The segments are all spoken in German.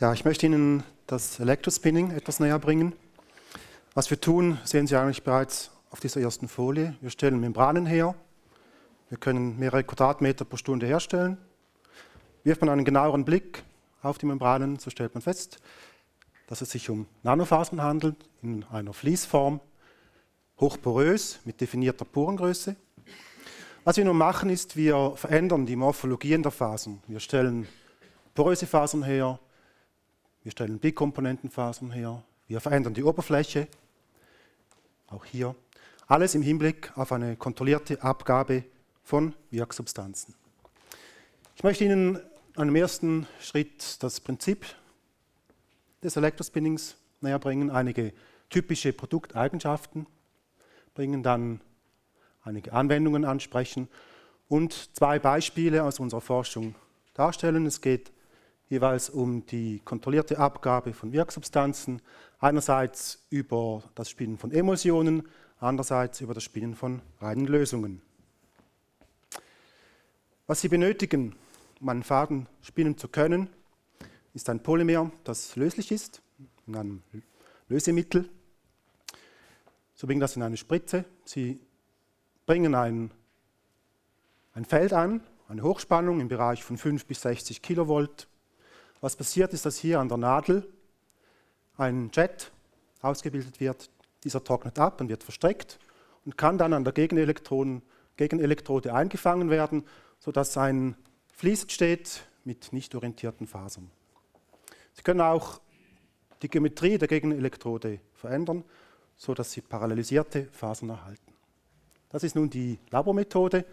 Ja, ich möchte Ihnen das Elektrospinning etwas näher bringen. Was wir tun, sehen Sie eigentlich bereits auf dieser ersten Folie. Wir stellen Membranen her. Wir können mehrere Quadratmeter pro Stunde herstellen. Wirft man einen genaueren Blick auf die Membranen, so stellt man fest, dass es sich um Nanofasern handelt, in einer Fließform, hochporös, mit definierter Porengröße. Was wir nun machen, ist, wir verändern die Morphologien der Fasern. Wir stellen poröse Fasern her, wir stellen Bikomponentenfasern her, wir verändern die Oberfläche, auch hier. Alles im Hinblick auf eine kontrollierte Abgabe von Wirksubstanzen. Ich möchte Ihnen einem ersten Schritt das Prinzip des Elektrospinnings näher bringen, einige typische Produkteigenschaften bringen, dann einige Anwendungen ansprechen und zwei Beispiele aus unserer Forschung darstellen. Es geht jeweils um die kontrollierte Abgabe von Wirksubstanzen, einerseits über das Spinnen von Emulsionen, andererseits über das Spinnen von reinen Lösungen. Was Sie benötigen, um einen Faden spinnen zu können, ist ein Polymer, das löslich ist, in einem Lösemittel. So bringen das in eine Spritze. Sie bringen ein, ein Feld an, eine Hochspannung im Bereich von 5 bis 60 Kilovolt was passiert ist, dass hier an der Nadel ein Jet ausgebildet wird. Dieser trocknet ab und wird verstreckt und kann dann an der Gegenelektrode eingefangen werden, sodass ein Fließ entsteht mit nicht orientierten Fasern. Sie können auch die Geometrie der Gegenelektrode verändern, sodass Sie parallelisierte Fasern erhalten. Das ist nun die Labormethode.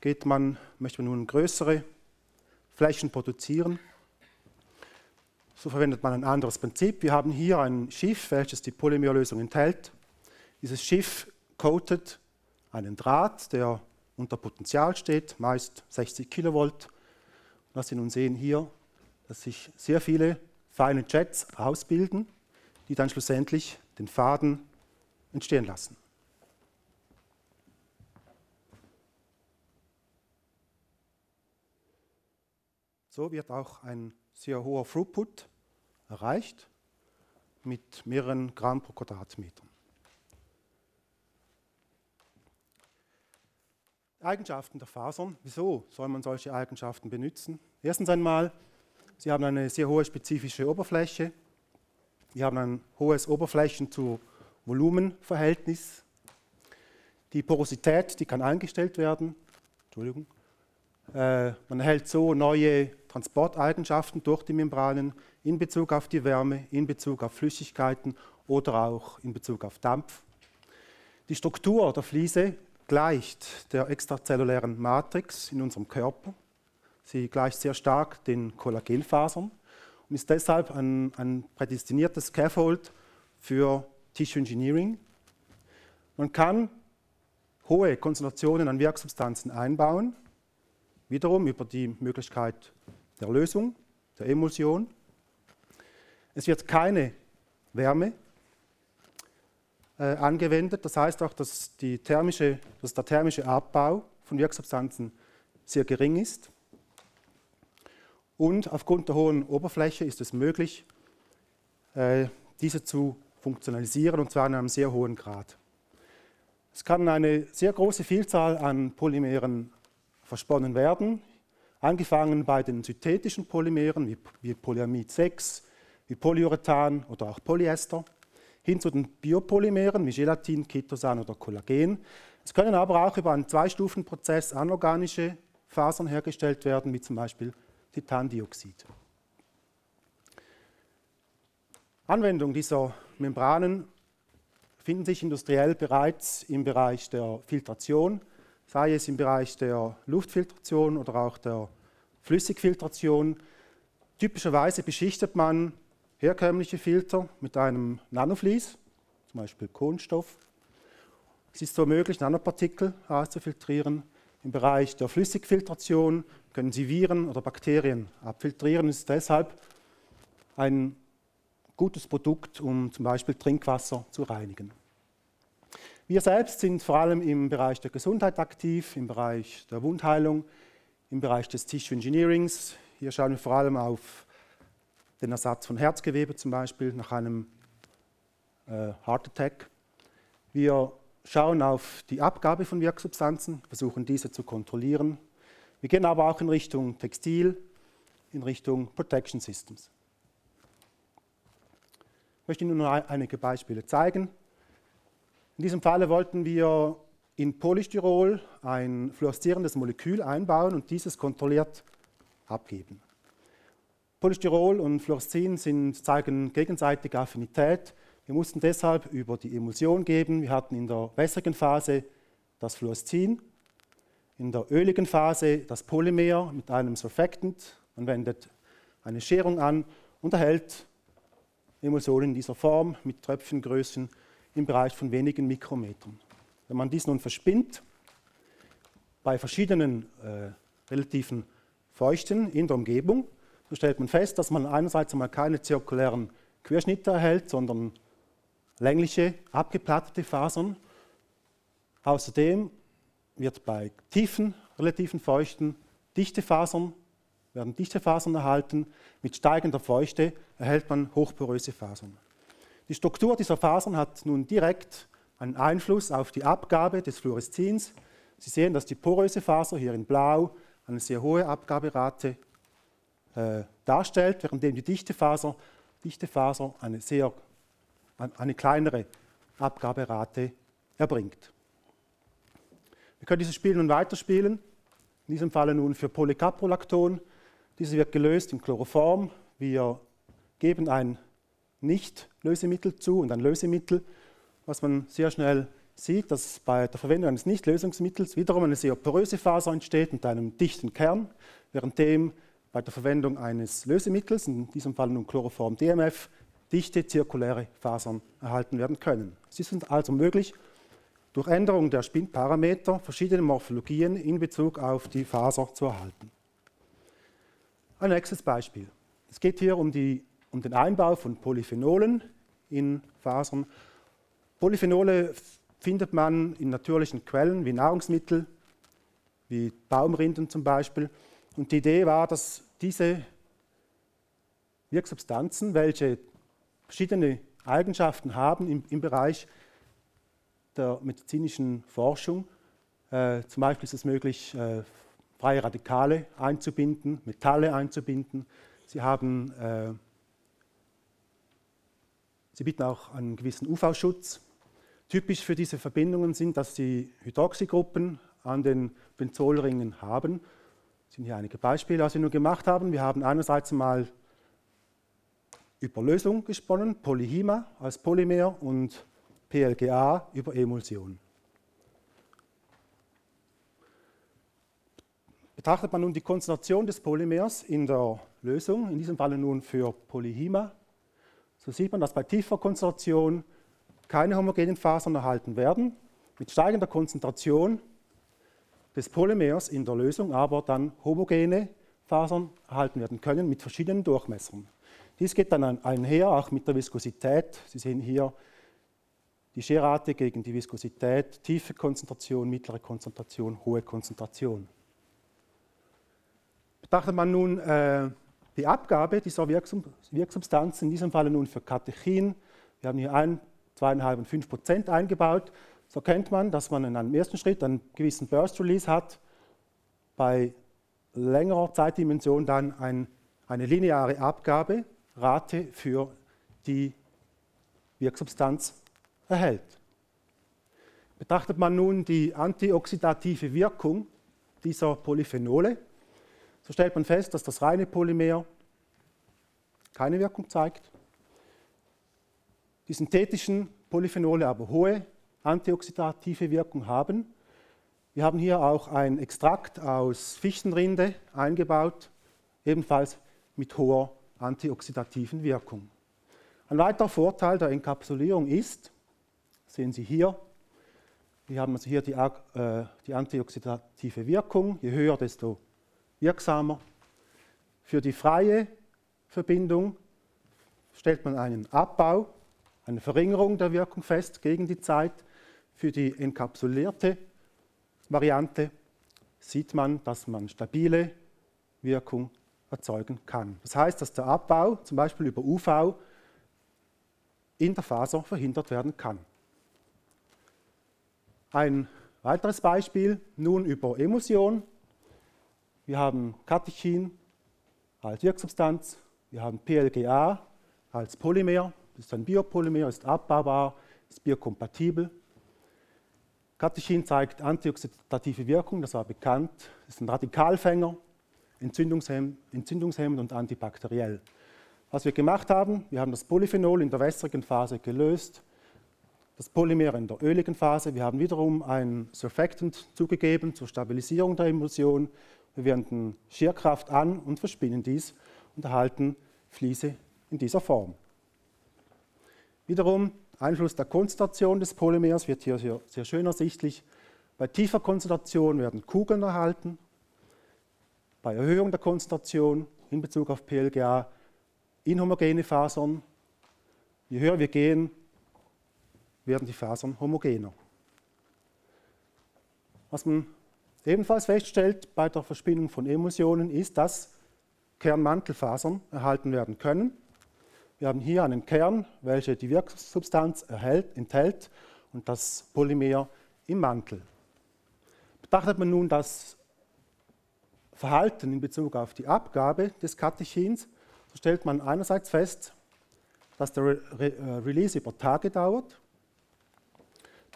Geht man, möchte man nun größere Flächen produzieren, so verwendet man ein anderes Prinzip. Wir haben hier ein Schiff, welches die Polymerlösung enthält. Dieses Schiff coatet einen Draht, der unter Potential steht, meist 60 Kilovolt. Was Sie nun sehen hier, dass sich sehr viele feine Jets ausbilden, die dann schlussendlich den Faden entstehen lassen. So wird auch ein sehr hoher Throughput erreicht mit mehreren Gramm pro Quadratmeter. Eigenschaften der Fasern. Wieso soll man solche Eigenschaften benutzen? Erstens einmal, sie haben eine sehr hohe spezifische Oberfläche. Sie haben ein hohes Oberflächen- zu Volumenverhältnis. Die Porosität, die kann eingestellt werden. Entschuldigung. Äh, man erhält so neue Transporteigenschaften durch die Membranen in Bezug auf die Wärme, in Bezug auf Flüssigkeiten oder auch in Bezug auf Dampf. Die Struktur der Fliese gleicht der extrazellulären Matrix in unserem Körper. Sie gleicht sehr stark den Kollagenfasern und ist deshalb ein, ein prädestiniertes Scaffold für Tissue Engineering. Man kann hohe Konzentrationen an Wirksubstanzen einbauen, wiederum über die Möglichkeit der Lösung, der Emulsion. Es wird keine Wärme äh, angewendet, das heißt auch, dass, thermische, dass, der thermische Abbau von Wirksubstanzen sehr gering ist. Und aufgrund der hohen Oberfläche ist es möglich, äh, diese zu funktionalisieren, und zwar in einem sehr hohen Grad. Es kann eine sehr große Vielzahl an Polymeren versponnen werden, angefangen bei den synthetischen Polymeren wie, wie Polyamid 6, wie Polyurethan oder auch Polyester, hin zu den Biopolymeren wie Gelatin, Ketosan oder Kollagen. Es können aber auch über einen Zweistufenprozess anorganische Fasern hergestellt werden, wie zum Beispiel Titandioxid. Anwendung dieser Membranen finden sich industriell bereits im Bereich der Filtration, sei es im Bereich der Luftfiltration oder auch der Flüssigfiltration. Typischerweise beschichtet man herkömmliche Filter mit einem Nanoflies, zum Beispiel Kohlenstoff. Es ist so möglich, Nanopartikel auszufiltrieren. Im Bereich der Flüssigfiltration können Sie Viren oder Bakterien abfiltrieren. Es ist deshalb ein gutes Produkt, um zum Beispiel Trinkwasser zu reinigen. Wir selbst sind vor allem im Bereich der Gesundheit aktiv, im Bereich der Wundheilung, im Bereich des Tissue Engineerings. Hier schauen wir vor allem auf den Ersatz von Herzgewebe zum Beispiel nach einem äh, Heart Attack. Wir schauen auf die Abgabe von Wirksubstanzen, versuchen diese zu kontrollieren. Wir gehen aber auch in Richtung Textil, in Richtung Protection Systems. Ich möchte Ihnen nur einige Beispiele zeigen. In diesem Falle wollten wir in Polystyrol ein fluoreszierendes Molekül einbauen und dieses kontrolliert abgeben. Polystyrol und Fluoreszin sind, zeigen gegenseitige Affinität. Wir mussten deshalb über die Emulsion geben. Wir hatten in der wässrigen Phase das Fluoreszin, in der öligen Phase das Polymer mit einem Surfactant. Man wendet eine Scherung an und erhält Emulsionen in dieser Form mit Tröpfchengrößen im Bereich von wenigen Mikrometern. Wenn man dies nun verspinnt, bei verschiedenen äh, relativen Feuchten in der Umgebung, so stellt man fest, dass man einerseits einmal keine zirkulären Querschnitte erhält, sondern längliche, abgeplattete Fasern. Außerdem wird bei tiefen, relativen Feuchten dichte Fasern, werden dichte Fasern erhalten. Mit steigender Feuchte erhält man hochporöse Fasern. Die Struktur dieser Fasern hat nun direkt einen Einfluss auf die Abgabe des Fluoreszins. Sie sehen, dass die poröse Faser hier in Blau eine sehr hohe Abgaberate äh, darstellt, währenddem die dichte Faser, dichte Faser eine, sehr, eine kleinere Abgaberate erbringt. Wir können dieses Spiel nun weiterspielen, in diesem Falle nun für Polycaprolacton. Dieses wird gelöst in Chloroform. Wir geben ein Nicht-Lösemittel zu und ein Lösemittel, was man sehr schnell sieht, dass bei der Verwendung eines Nicht-Lösungsmittels wiederum eine sehr poröse Faser entsteht mit einem dichten Kern, währenddem bei der Verwendung eines Lösemittels, in diesem Fall nun Chloroform DMF, dichte zirkuläre Fasern erhalten werden können. Es ist also möglich, durch Änderung der Spinparameter verschiedene Morphologien in Bezug auf die Faser zu erhalten. Ein nächstes Beispiel. Es geht hier um, die, um den Einbau von Polyphenolen in Fasern. Polyphenole findet man in natürlichen Quellen wie Nahrungsmittel, wie Baumrinden zum Beispiel. Und die Idee war, dass diese Wirksubstanzen, welche verschiedene Eigenschaften haben im, im Bereich der medizinischen Forschung, äh, zum Beispiel ist es möglich, äh, freie Radikale einzubinden, Metalle einzubinden. Sie, haben, äh, sie bieten auch einen gewissen UV-Schutz. Typisch für diese Verbindungen sind, dass sie Hydroxygruppen an den Benzolringen haben das sind hier einige Beispiele, was wir nun gemacht haben. Wir haben einerseits mal über Lösung gesponnen, Polyhima als Polymer und PLGA über Emulsion. Betrachtet man nun die Konzentration des Polymers in der Lösung, in diesem Falle nun für Polyhima, so sieht man, dass bei tiefer Konzentration keine homogenen Fasern erhalten werden. Mit steigender Konzentration des Polymers in der Lösung aber dann homogene Fasern erhalten werden können mit verschiedenen Durchmessern. Dies geht dann einher auch mit der Viskosität. Sie sehen hier die Scherrate gegen die Viskosität, tiefe Konzentration, mittlere Konzentration, hohe Konzentration. Betrachtet man nun äh, die Abgabe dieser Wirksubstanzen, in diesem Fall nun für Katechin, wir haben hier 1, 2,5 und 5 Prozent eingebaut, so kennt man, dass man in einem ersten Schritt einen gewissen Burst Release hat, bei längerer Zeitdimension dann ein, eine lineare Abgaberate für die Wirksubstanz erhält. Betrachtet man nun die antioxidative Wirkung dieser Polyphenole, so stellt man fest, dass das reine Polymer keine Wirkung zeigt, die synthetischen Polyphenole aber hohe antioxidative Wirkung haben. Wir haben hier auch ein Extrakt aus Fichtenrinde eingebaut, ebenfalls mit hoher antioxidativen Wirkung. Ein weiterer Vorteil der Enkapsulierung ist, sehen Sie hier, wir haben also hier die, äh, die antioxidative Wirkung, je höher, desto wirksamer. Für die freie Verbindung stellt man einen Abbau, eine Verringerung der Wirkung fest gegen die Zeit. Für die enkapsulierte Variante sieht man, dass man stabile Wirkung erzeugen kann. Das heißt, dass der Abbau zum Beispiel über UV in der Faser verhindert werden kann. Ein weiteres Beispiel nun über Emulsion. Wir haben Katechin als Wirksubstanz, wir haben PLGA als Polymer, das ist ein Biopolymer, ist abbaubar, ist biokompatibel. Katechin zeigt antioxidative Wirkung, das war bekannt, ist ein Radikalfänger, entzündungshemmend und antibakteriell. Was wir gemacht haben, wir haben das Polyphenol in der wässrigen Phase gelöst, das Polymer in der öligen Phase. Wir haben wiederum ein Surfactant zugegeben zur Stabilisierung der Emulsion. Wir wenden Schierkraft an und verspinnen dies und erhalten Fliese in dieser Form. Wiederum Einfluss der Konzentration des Polymers wird hier sehr, schön ersichtlich. Bei tiefer Konzentration werden Kugeln erhalten. Bei Erhöhung der Konzentration in Bezug auf PLGA inhomogene Fasern. Je höher wir gehen, werden die Fasern homogener. Was man ebenfalls feststellt bei der Verspinnung von Emulsionen ist, dass Kernmantelfasern erhalten werden können. Wir haben hier einen Kern, welcher die Wirksubstanz erhält, enthält und das Polymer im Mantel. Betrachtet man nun das Verhalten in Bezug auf die Abgabe des Katechins, so stellt man einerseits fest, dass der Re Re äh, Release über Tage dauert,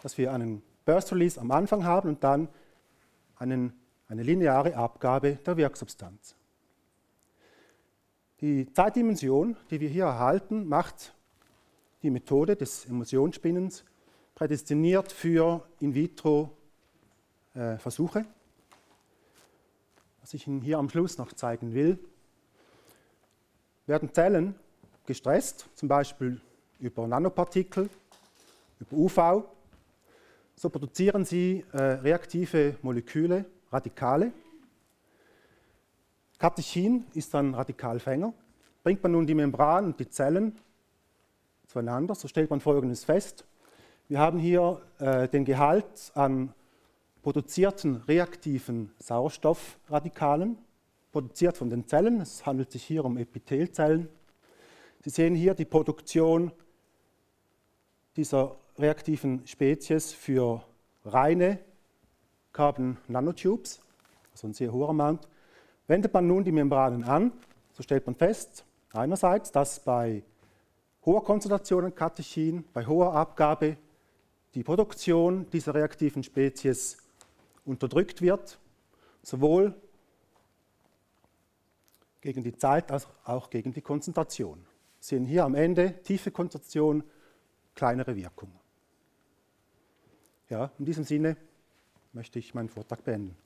dass wir einen Burst Release am Anfang haben und dann einen, eine lineare Abgabe der Wirksubstanz. Die Zeitdimension, die wir hier erhalten, macht die Methode des Emulsionsspinnens prädestiniert für In-vitro-Versuche. Äh, Was ich Ihnen hier am Schluss noch zeigen will, werden Zellen gestresst, zum Beispiel über Nanopartikel, über UV. So produzieren sie äh, reaktive Moleküle, Radikale. Katechin ist ein Radikalfänger. Bringt man nun die Membran und die Zellen zueinander, so stellt man Folgendes fest. Wir haben hier äh, den Gehalt an produzierten reaktiven Sauerstoffradikalen produziert von den Zellen. Es handelt sich hier um Epithelzellen. Sie sehen hier die Produktion dieser reaktiven Spezies für reine Carbon Nanotubes, also ein sehr hoher Amount. Wendet man nun die Membranen an, so stellt man fest, einerseits, dass bei hoher Konzentration an Katechin, bei hoher Abgabe die Produktion dieser reaktiven Spezies unterdrückt wird, sowohl gegen die Zeit als auch gegen die Konzentration. Sie sehen hier am Ende tiefe Konzentration, kleinere Wirkung. Ja, in diesem Sinne möchte ich meinen Vortrag beenden.